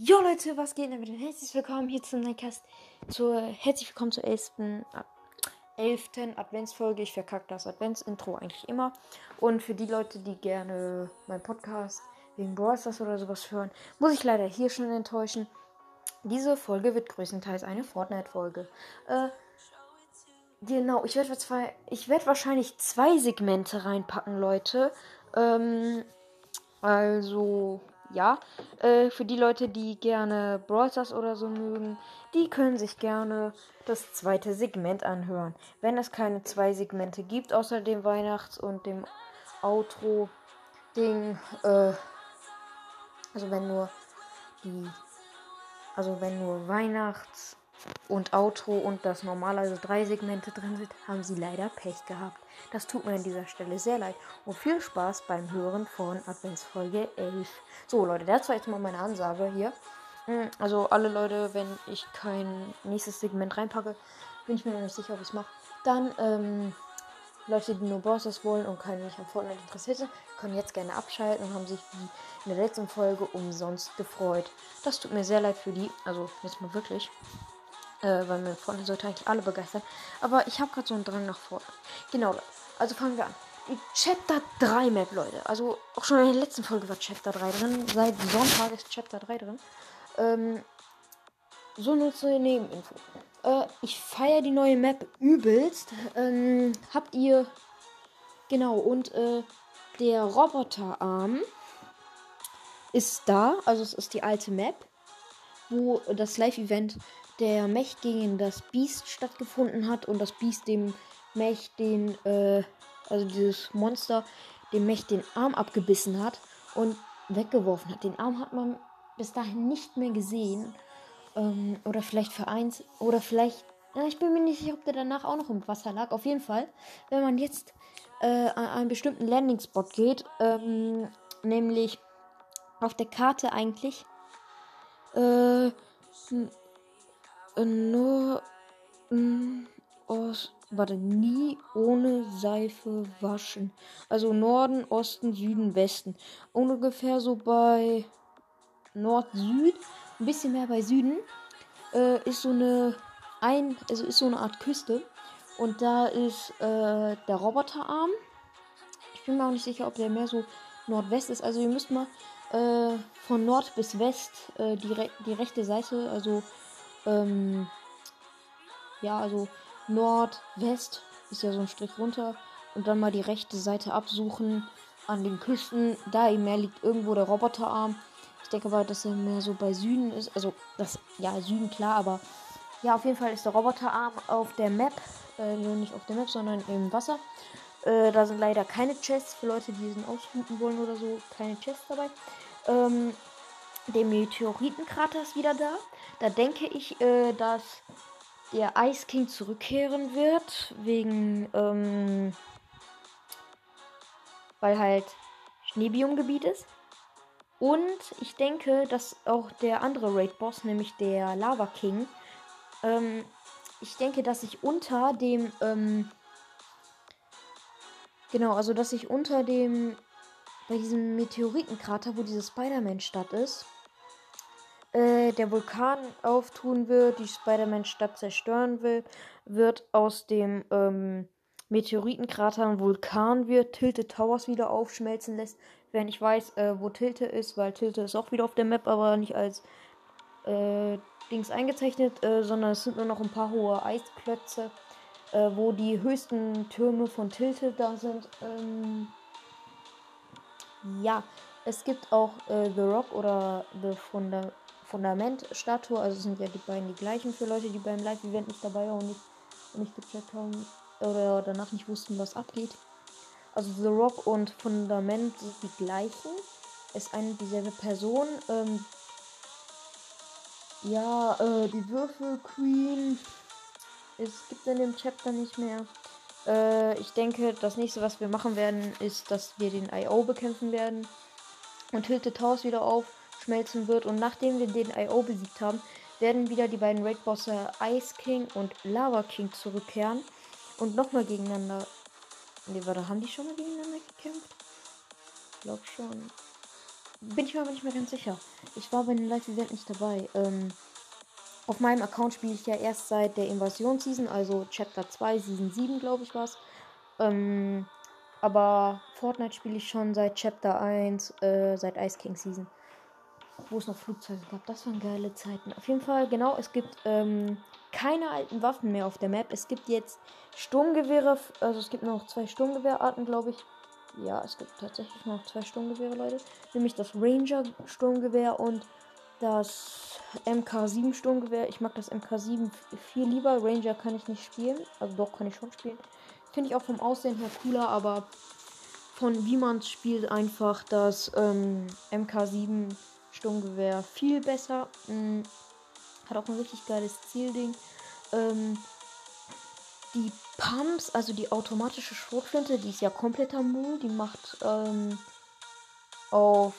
Jo Leute, was geht denn mit den herzlich willkommen hier zum Nightcast. Zur herzlich willkommen zur 11. 11. Adventsfolge. Ich verkacke das Adventsintro eigentlich immer. Und für die Leute, die gerne meinen Podcast wegen Brawl Stars oder sowas hören, muss ich leider hier schon enttäuschen. Diese Folge wird größtenteils eine Fortnite-Folge. Äh, genau, ich werde werde wahrscheinlich zwei Segmente reinpacken, Leute. Ähm, also ja, äh, für die Leute, die gerne Brawl Stars oder so mögen, die können sich gerne das zweite Segment anhören. Wenn es keine zwei Segmente gibt, außer dem Weihnachts- und dem Outro-Ding, äh, also wenn nur die, also wenn nur Weihnachts- und Outro und das normale, also drei Segmente drin sind, haben sie leider Pech gehabt. Das tut mir an dieser Stelle sehr leid. Und viel Spaß beim Hören von Adventsfolge 11. So, Leute, das war jetzt mal meine Ansage hier. Hm, also, alle Leute, wenn ich kein nächstes Segment reinpacke, bin ich mir noch nicht sicher, ob ich es mache. Dann, ähm, Leute, die nur Bosses wollen und keine mich an Fortnite interessiert sind, können jetzt gerne abschalten und haben sich wie in der letzten Folge umsonst gefreut. Das tut mir sehr leid für die. Also, jetzt mal wirklich. Äh, weil mir Fortnite sollte eigentlich alle begeistern. Aber ich habe gerade so einen Drang nach vorne. Genau, also fangen wir an. Die Chapter 3 Map, Leute. Also auch schon in der letzten Folge war Chapter 3 drin. Seit Sonntag ist Chapter 3 drin. Ähm, so eine Nebeninfo. Äh, ich feiere die neue Map übelst. Ähm, habt ihr. Genau, und äh, der Roboterarm ist da. Also es ist die alte Map, wo das Live-Event der Mech gegen das Biest stattgefunden hat und das Biest dem Mech den, äh, also dieses Monster, dem Mech den Arm abgebissen hat und weggeworfen hat. Den Arm hat man bis dahin nicht mehr gesehen. Ähm, oder vielleicht vereins, oder vielleicht, ja, ich bin mir nicht sicher, ob der danach auch noch im Wasser lag. Auf jeden Fall, wenn man jetzt äh, an einen bestimmten Landing-Spot geht, ähm, nämlich auf der Karte eigentlich, äh, nur aus, warte, nie ohne Seife waschen. Also Norden, Osten, Süden, Westen. Ungefähr so bei Nord-Süd, ein bisschen mehr bei Süden, äh, ist so eine ein, also ist so eine Art Küste. Und da ist äh, der Roboterarm. Ich bin mir auch nicht sicher, ob der mehr so Nordwest ist. Also ihr müsst mal äh, von Nord bis West äh, die, re die rechte Seite, also ähm, ja, also Nordwest ist ja so ein Strich runter und dann mal die rechte Seite absuchen an den Küsten. Da im Meer liegt irgendwo der Roboterarm. Ich denke aber, dass er mehr so bei Süden ist. Also, das, ja, Süden klar, aber ja, auf jeden Fall ist der Roboterarm auf der Map. Äh, nicht auf der Map, sondern im Wasser. Äh, da sind leider keine Chests für Leute, die diesen ausfluten wollen oder so. Keine Chests dabei. Ähm, der Meteoritenkrater ist wieder da. Da denke ich, äh, dass der Ice King zurückkehren wird. Wegen, ähm, weil halt Schneebiumgebiet ist. Und ich denke, dass auch der andere Raid-Boss, nämlich der Lava King, ähm, ich denke, dass ich unter dem, ähm, genau, also dass ich unter dem, bei diesem Meteoritenkrater, wo diese Spider-Man-Stadt ist, äh, der Vulkan auftun wird, die Spider-Man-Stadt zerstören will, wird aus dem ähm, Meteoritenkrater ein Vulkan wird, Tilted Towers wieder aufschmelzen lässt. Wenn ich weiß, äh, wo Tilte ist, weil Tilte ist auch wieder auf der Map, aber nicht als äh, Dings eingezeichnet, äh, sondern es sind nur noch ein paar hohe Eisklötze, äh, wo die höchsten Türme von Tilte da sind. Ähm, ja, es gibt auch äh, The Rock oder The Funda Fundamentstatue. Also sind ja die beiden die gleichen für Leute, die beim Live-Event nicht dabei waren und nicht, nicht gecheckt haben oder danach nicht wussten, was abgeht. Also The Rock und Fundament sind die gleichen. Ist eine dieselbe Person. Ähm, ja, äh, die Würfel Queen. Es gibt in dem Chapter nicht mehr. Äh, ich denke, das nächste, was wir machen werden, ist, dass wir den IO bekämpfen werden. Und Tilted House wieder auf schmelzen wird. Und nachdem wir den IO besiegt haben, werden wieder die beiden Raid-Bosse Ice King und Lava King zurückkehren und nochmal gegeneinander. Ne, warte, haben die schon mal gegeneinander gekämpft? Ich glaube schon. bin ich mir aber nicht mehr ganz sicher. Ich war bei dem Live-Event nicht dabei. Ähm, auf meinem Account spiele ich ja erst seit der Invasion-Season, also Chapter 2, Season 7, glaube ich, was. Ähm, aber Fortnite spiele ich schon seit Chapter 1, äh, seit Ice King Season. Wo es noch Flugzeuge gab. Das waren geile Zeiten. Auf jeden Fall, genau, es gibt ähm, keine alten Waffen mehr auf der Map. Es gibt jetzt Sturmgewehre, also es gibt noch zwei Sturmgewehrarten, glaube ich. Ja, es gibt tatsächlich noch zwei Sturmgewehre, Leute. Nämlich das Ranger Sturmgewehr und das MK7 Sturmgewehr. Ich mag das MK7 viel lieber. Ranger kann ich nicht spielen. Also doch, kann ich schon spielen. Finde ich auch vom Aussehen her cooler, aber von wie man es spielt, einfach das ähm, MK7 Sturmgewehr viel besser. Mhm. Hat auch ein richtig geiles Zielding. Ähm, die Pumps, also die automatische Schrotflinte, die ist ja kompletter Müll. Die macht ähm, auf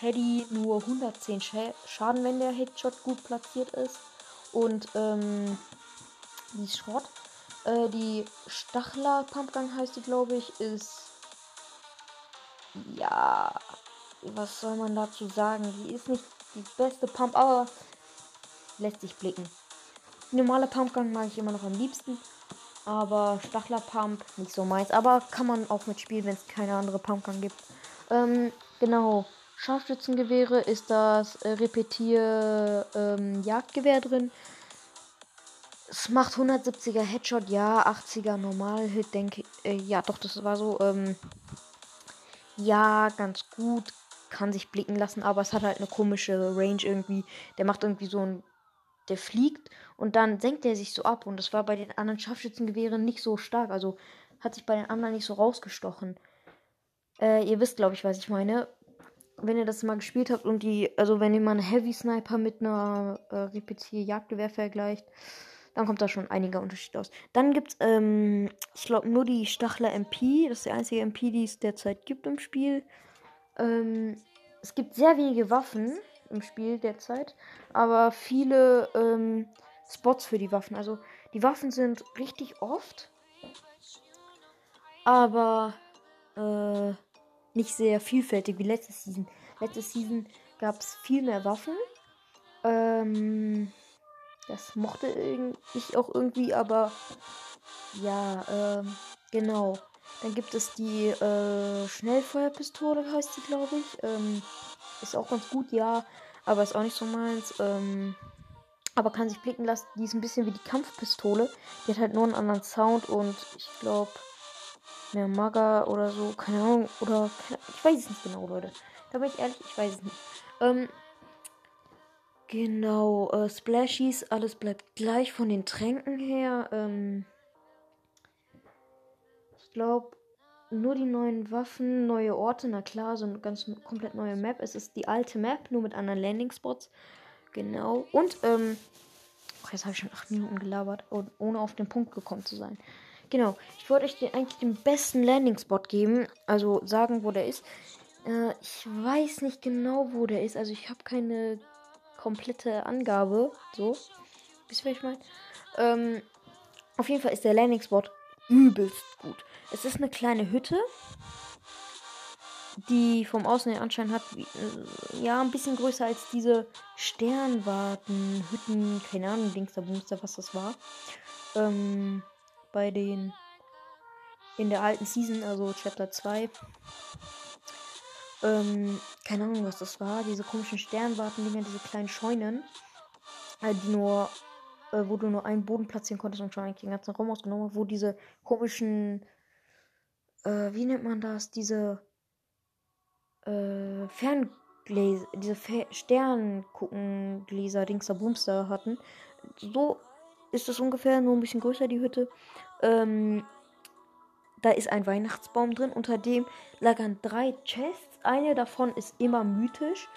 Heady nur 110 Schaden, wenn der Headshot gut platziert ist. Und ähm, die ist Schrott. Äh, die Stachler Pumpgun heißt die, glaube ich, ist. Ja. Was soll man dazu sagen? Die ist nicht die beste Pump, aber lässt sich blicken. Die normale Pumpgun mag ich immer noch am liebsten. Aber Stachler Pump nicht so meins. Aber kann man auch mitspielen, wenn es keine andere Pumpgun gibt. Ähm, genau. Scharfschützengewehre ist das äh, Repetier ähm, drin. Es macht 170er Headshot, ja, 80er Normal-Hit, denke ich. Äh, ja, doch, das war so. Ähm, ja, ganz gut. Kann sich blicken lassen, aber es hat halt eine komische Range irgendwie. Der macht irgendwie so ein. Der fliegt und dann senkt er sich so ab. Und das war bei den anderen Scharfschützengewehren nicht so stark. Also hat sich bei den anderen nicht so rausgestochen. Äh, ihr wisst, glaube ich, was ich meine. Wenn ihr das mal gespielt habt und die, also wenn ihr mal einen Heavy Sniper mit einer äh, Repetier-Jagdgewehr vergleicht, dann kommt da schon einiger Unterschied aus. Dann gibt es, ähm, ich glaube, nur die Stachler MP. Das ist die einzige MP, die es derzeit gibt im Spiel. Ähm, es gibt sehr wenige Waffen im Spiel derzeit, aber viele ähm, Spots für die Waffen. Also die Waffen sind richtig oft, aber äh, nicht sehr vielfältig wie letzte Season. Letzte Season gab es viel mehr Waffen. Ähm, das mochte ich auch irgendwie, aber ja, ähm, genau. Dann gibt es die äh, Schnellfeuerpistole, heißt sie, glaube ich. Ähm, ist auch ganz gut, ja, aber ist auch nicht so meins. Ähm, aber kann sich blicken lassen. Die ist ein bisschen wie die Kampfpistole. Die hat halt nur einen anderen Sound und ich glaube mehr Maga oder so. Keine Ahnung. Oder ich weiß es nicht genau, Leute. Da bin ich ehrlich, ich weiß es nicht. Ähm, genau, äh, Splashies, alles bleibt gleich von den Tränken her. Ähm, glaube, nur die neuen Waffen, neue Orte, na klar, so eine ganz komplett neue Map. Es ist die alte Map, nur mit anderen Landing-Spots. Genau. Und, ähm, oh, jetzt habe ich schon acht Minuten gelabert, ohne auf den Punkt gekommen zu sein. Genau. Ich wollte euch den, eigentlich den besten Landing-Spot geben, also sagen, wo der ist. Äh, ich weiß nicht genau, wo der ist. Also ich habe keine komplette Angabe. So. Wisst ihr, was ich meine? Ähm, auf jeden Fall ist der Landing-Spot übelst gut. Es ist eine kleine Hütte die vom Außen her anscheinend hat, wie, äh, ja, ein bisschen größer als diese Sternwarten, Hütten, keine Ahnung, Dingster, Bumster, was das war. Ähm, bei den, in der alten Season, also Chapter 2. Ähm, keine Ahnung, was das war. Diese komischen Sternwarten-Dinger, diese kleinen Scheunen, äh, die nur, äh, wo du nur einen Boden platzieren konntest und schon eigentlich den ganzen Raum ausgenommen, wo diese komischen, äh, wie nennt man das, diese äh, Ferngläser, diese Fer Sternguckengläser, Dingster Boomster hatten. So ist das ungefähr, nur ein bisschen größer die Hütte. Ähm, da ist ein Weihnachtsbaum drin, unter dem lagern drei Chests. Eine davon ist immer mythisch.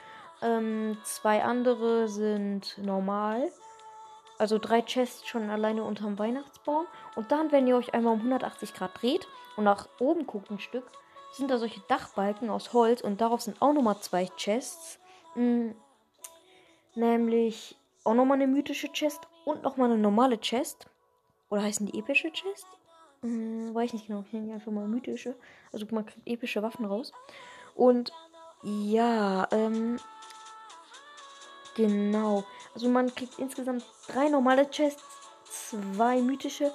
Ähm, zwei andere sind normal. Also drei Chests schon alleine unterm Weihnachtsbaum. Und dann, wenn ihr euch einmal um 180 Grad dreht und nach oben guckt ein Stück, sind da solche Dachbalken aus Holz und darauf sind auch nochmal zwei Chests. Mhm. Nämlich auch nochmal eine mythische Chest und nochmal eine normale Chest. Oder heißen die epische Chest? Hm, weiß nicht genau. Ich nenne einfach mal mythische. Also man kriegt epische Waffen raus. Und Ja, ähm. Genau. Also man kriegt insgesamt drei normale Chests, zwei mythische,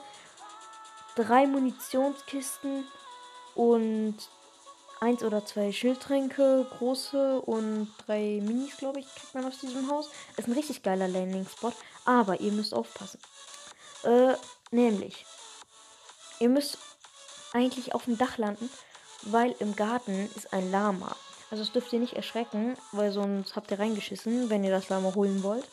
drei Munitionskisten und eins oder zwei Schildtränke, große und drei Minis, glaube ich, kriegt man aus diesem Haus. Ist ein richtig geiler Landing-Spot, aber ihr müsst aufpassen. Äh, nämlich, ihr müsst eigentlich auf dem Dach landen, weil im Garten ist ein Lama. Also das dürft ihr nicht erschrecken, weil sonst habt ihr reingeschissen, wenn ihr das Lama holen wollt.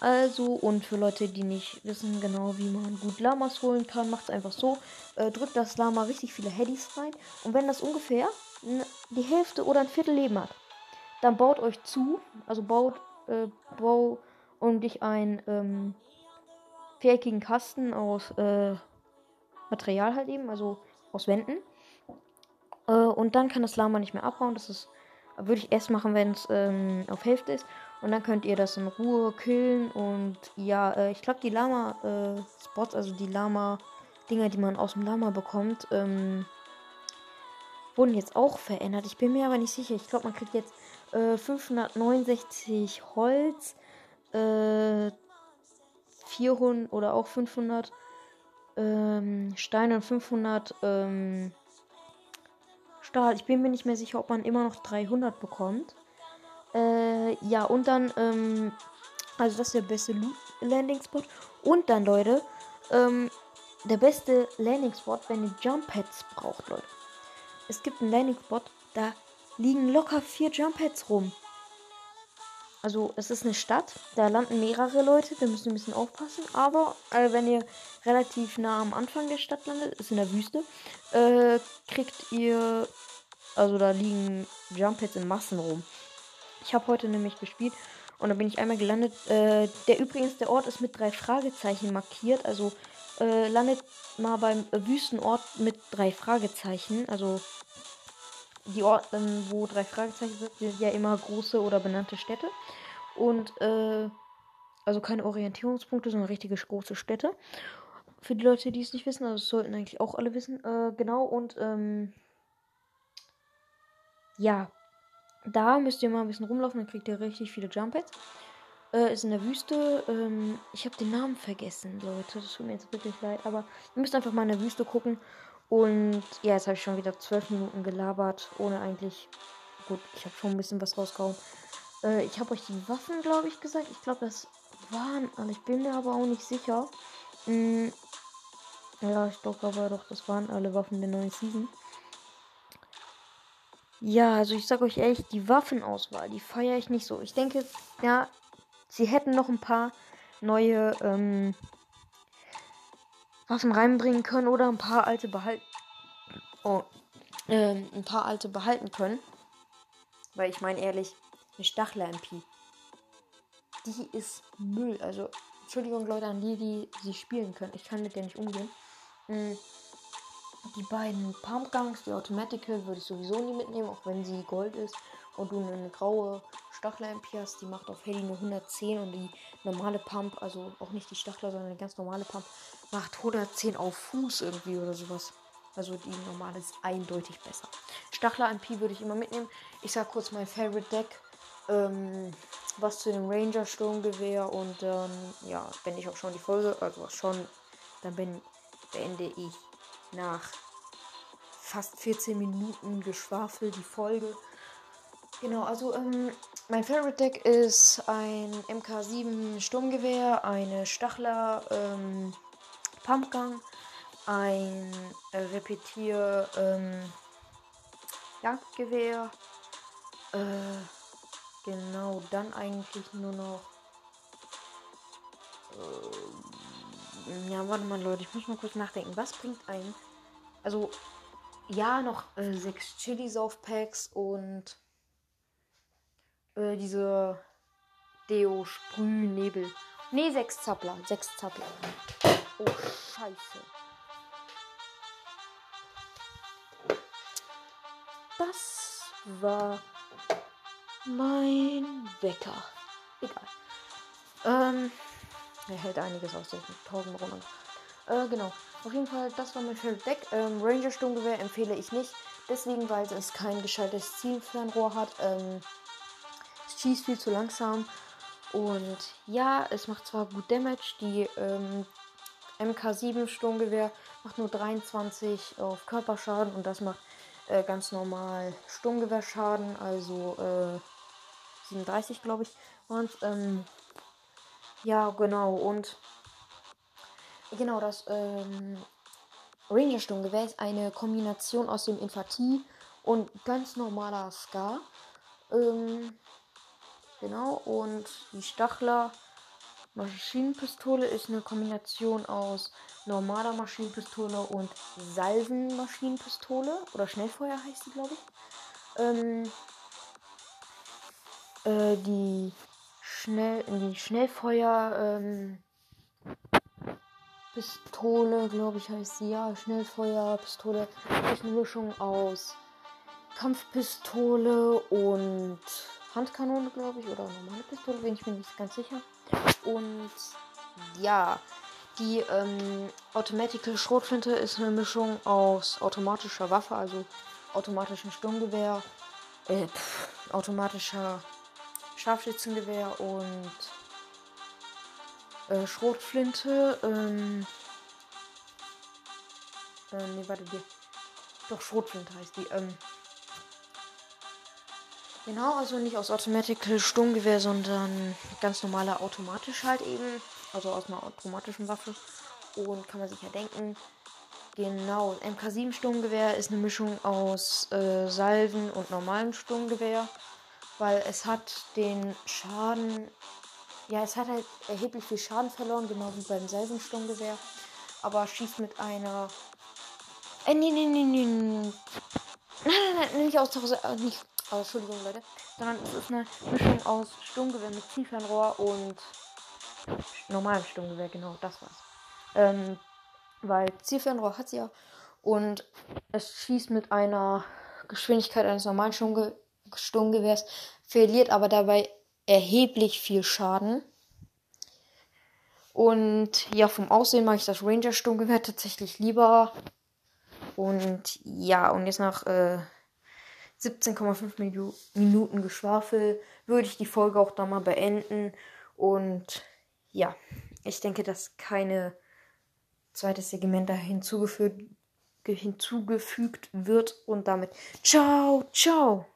Also, und für Leute, die nicht wissen genau, wie man gut Lamas holen kann, macht es einfach so. Äh, drückt das Lama richtig viele Headies rein. Und wenn das ungefähr die Hälfte oder ein Viertel Leben hat, dann baut euch zu. Also baut, äh, bau um dich einen ähm, viereckigen Kasten aus äh, Material halt eben, also aus Wänden. Äh, und dann kann das Lama nicht mehr abbauen. Das ist, würde ich erst machen, wenn es ähm, auf Hälfte ist. Und dann könnt ihr das in Ruhe killen. Und ja, äh, ich glaube, die Lama-Spots, äh, also die Lama-Dinger, die man aus dem Lama bekommt, ähm, wurden jetzt auch verändert. Ich bin mir aber nicht sicher. Ich glaube, man kriegt jetzt äh, 569 Holz, äh, 400 oder auch 500 ähm, Steine und 500 ähm, Stahl. Ich bin mir nicht mehr sicher, ob man immer noch 300 bekommt. Äh, ja, und dann, ähm, also das ist der beste Landing Spot. Und dann, Leute, ähm, der beste Landing Spot, wenn ihr Jump Pads braucht, Leute. Es gibt einen Landing Spot, da liegen locker vier Jump Pads rum. Also es ist eine Stadt, da landen mehrere Leute, da müssen ein bisschen aufpassen. Aber äh, wenn ihr relativ nah am Anfang der Stadt landet, ist in der Wüste, äh, kriegt ihr, also da liegen Jump Pads in Massen rum. Ich habe heute nämlich gespielt und da bin ich einmal gelandet. Äh, der übrigens, der Ort ist mit drei Fragezeichen markiert. Also äh, landet mal beim Wüstenort mit drei Fragezeichen. Also die Orte, wo drei Fragezeichen sind, sind ja immer große oder benannte Städte. Und äh, also keine Orientierungspunkte, sondern richtige große Städte. Für die Leute, die es nicht wissen, also sollten eigentlich auch alle wissen. Äh, genau, und ähm, ja, da müsst ihr mal ein bisschen rumlaufen, dann kriegt ihr richtig viele Jump Pads. Äh, ist in der Wüste. Ähm, ich habe den Namen vergessen, Leute. Das tut mir jetzt wirklich leid. Aber ihr müsst einfach mal in der Wüste gucken. Und ja, jetzt habe ich schon wieder zwölf Minuten gelabert, ohne eigentlich. Gut, ich habe schon ein bisschen was rausgehauen. Äh, ich habe euch die Waffen, glaube ich, gesagt. Ich glaube, das waren alle. Ich bin mir aber auch nicht sicher. Hm, ja, ich glaube aber doch, das waren alle Waffen der neuen Season. Ja, also ich sag euch ehrlich, die Waffenauswahl, die feiere ich nicht so. Ich denke, ja, sie hätten noch ein paar neue ähm, Waffen reinbringen können oder ein paar alte behalten. Oh, ähm, ein paar alte behalten können. Weil ich meine ehrlich, eine Stachler-MP. Die ist Müll. Also, Entschuldigung, Leute, an die, die sie spielen können. Ich kann mit der nicht umgehen. Mhm. Die beiden Pumpguns, die Automatical, würde ich sowieso nie mitnehmen, auch wenn sie Gold ist. Und du eine graue Stachler-MP hast, die macht auf Handy nur 110 und die normale Pump, also auch nicht die Stachler, sondern eine ganz normale Pump, macht 110 auf Fuß irgendwie oder sowas. Also die normale ist eindeutig besser. Stachler MP würde ich immer mitnehmen. Ich sag kurz mein Favorite Deck. Ähm, was zu dem Ranger Sturmgewehr und dann, ja, wenn ich auch schon die Folge, also schon, dann bin, beende ich nach fast 14 Minuten Geschwafel die Folge. Genau, also ähm, mein Favorite Deck ist ein MK7 Sturmgewehr, eine Stachler ähm, Pumpgun, ein äh, Repetier ähm, Jagdgewehr. Äh, genau, dann eigentlich nur noch. Äh, ja, warte mal, Leute, ich muss mal kurz nachdenken. Was bringt ein. Also, ja, noch äh, sechs Chili-Sauf-Packs und äh, diese Deo Sprühnebel. Nee, sechs Zappler. Sechs Zappler. Oh, scheiße. Das war mein Wecker. Egal. Ähm, er hält einiges aus den tausend runter. Äh, genau. Auf jeden Fall, das war mein Favorite Deck. Ähm, Ranger Sturmgewehr empfehle ich nicht. deswegen, weil es kein geschaltetes Zielfernrohr hat. Ähm, es schießt viel zu langsam. Und ja, es macht zwar gut Damage. Die ähm, MK7 Sturmgewehr macht nur 23 auf Körperschaden und das macht äh, ganz normal Sturmgewehrschaden, also äh, 37 glaube ich waren ähm, ja, genau, und genau, das ähm, Ranger Sturmgewehr ist eine Kombination aus dem Infanterie und ganz normaler Ska. Ähm, genau, und die Stachler Maschinenpistole ist eine Kombination aus normaler Maschinenpistole und Salvenmaschinenpistole. Oder Schnellfeuer heißt sie, glaube ich. Ähm, äh, die schnell in die Schnellfeuer ähm, Pistole, glaube ich, heißt sie ja. Schnellfeuerpistole ist eine Mischung aus Kampfpistole und Handkanone, glaube ich, oder normale Pistole, bin ich mir nicht ganz sicher. Und ja, die ähm, Automatical Schrotflinte ist eine Mischung aus automatischer Waffe, also automatischem Sturmgewehr, äh, pff, automatischer Scharfschützengewehr und äh, Schrotflinte. Ähm, äh, nee, warte, die. Doch, Schrotflinte heißt die. Ähm, genau, also nicht aus Automatical Sturmgewehr, sondern ganz normale automatisch halt eben. Also aus einer automatischen Waffe. Und kann man sich ja denken. Genau, MK7 Sturmgewehr ist eine Mischung aus äh, Salven und normalem Sturmgewehr weil es hat den Schaden, ja, es hat halt erheblich viel Schaden verloren, genau wie beim selben Sturmgewehr, aber schießt mit einer, äh, nee, nee, nee, nee, nein, nein, nein, nicht aus, äh, nicht, oh, Entschuldigung, Leute, sondern es ist eine Mischung aus Sturmgewehr mit Zielfernrohr und normalem Sturmgewehr, genau, das war's. Ähm, weil Zielfernrohr hat sie ja. Und es schießt mit einer Geschwindigkeit eines normalen Sturmgewehrs Sturmgewehrs, verliert aber dabei erheblich viel Schaden. Und ja, vom Aussehen mache ich das Ranger Sturmgewehr tatsächlich lieber. Und ja, und jetzt nach äh, 17,5 Minuten Geschwafel würde ich die Folge auch da mal beenden. Und ja, ich denke, dass keine zweites Segment da hinzugefügt, hinzugefügt wird. Und damit ciao, ciao.